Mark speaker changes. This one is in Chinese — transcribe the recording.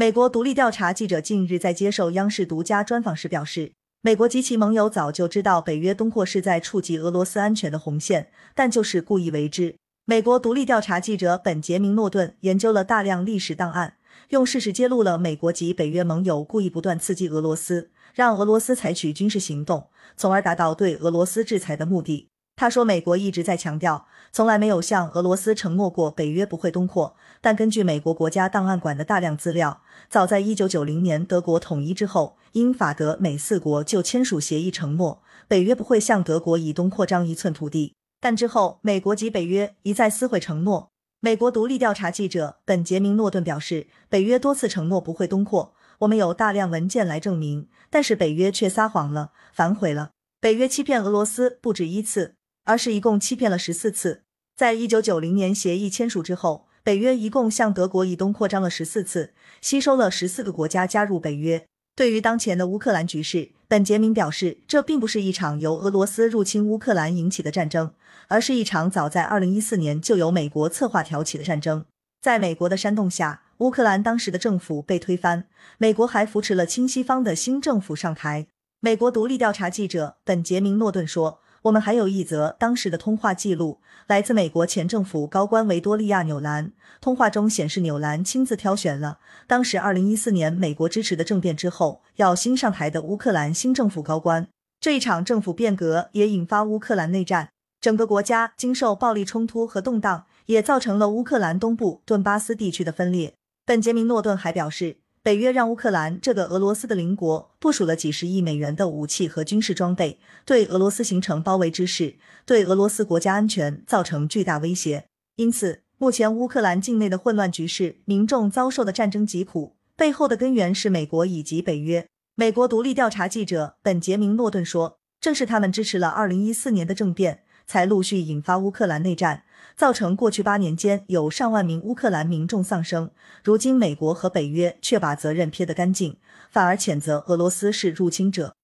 Speaker 1: 美国独立调查记者近日在接受央视独家专访时表示，美国及其盟友早就知道北约东扩是在触及俄罗斯安全的红线，但就是故意为之。美国独立调查记者本杰明·诺顿研究了大量历史档案，用事实揭露了美国及北约盟友故意不断刺激俄罗斯，让俄罗斯采取军事行动，从而达到对俄罗斯制裁的目的。他说，美国一直在强调，从来没有向俄罗斯承诺过北约不会东扩。但根据美国国家档案馆的大量资料，早在一九九零年德国统一之后，英法德美四国就签署协议，承诺北约不会向德国以东扩张一寸土地。但之后，美国及北约一再撕毁承诺。美国独立调查记者本杰明·诺顿表示，北约多次承诺不会东扩，我们有大量文件来证明，但是北约却撒谎了，反悔了。北约欺骗俄罗斯不止一次。而是一共欺骗了十四次。在一九九零年协议签署之后，北约一共向德国以东扩张了十四次，吸收了十四个国家加入北约。对于当前的乌克兰局势，本杰明表示，这并不是一场由俄罗斯入侵乌克兰引起的战争，而是一场早在二零一四年就由美国策划挑起的战争。在美国的煽动下，乌克兰当时的政府被推翻，美国还扶持了亲西方的新政府上台。美国独立调查记者本杰明·诺顿说。我们还有一则当时的通话记录，来自美国前政府高官维多利亚·纽兰。通话中显示，纽兰亲自挑选了当时二零一四年美国支持的政变之后要新上台的乌克兰新政府高官。这一场政府变革也引发乌克兰内战，整个国家经受暴力冲突和动荡，也造成了乌克兰东部顿巴斯地区的分裂。本杰明·诺顿还表示。北约让乌克兰这个俄罗斯的邻国部署了几十亿美元的武器和军事装备，对俄罗斯形成包围之势，对俄罗斯国家安全造成巨大威胁。因此，目前乌克兰境内的混乱局势，民众遭受的战争疾苦，背后的根源是美国以及北约。美国独立调查记者本杰明·诺顿说：“正是他们支持了2014年的政变。”才陆续引发乌克兰内战，造成过去八年间有上万名乌克兰民众丧生。如今，美国和北约却把责任撇得干净，反而谴责俄罗斯是入侵者。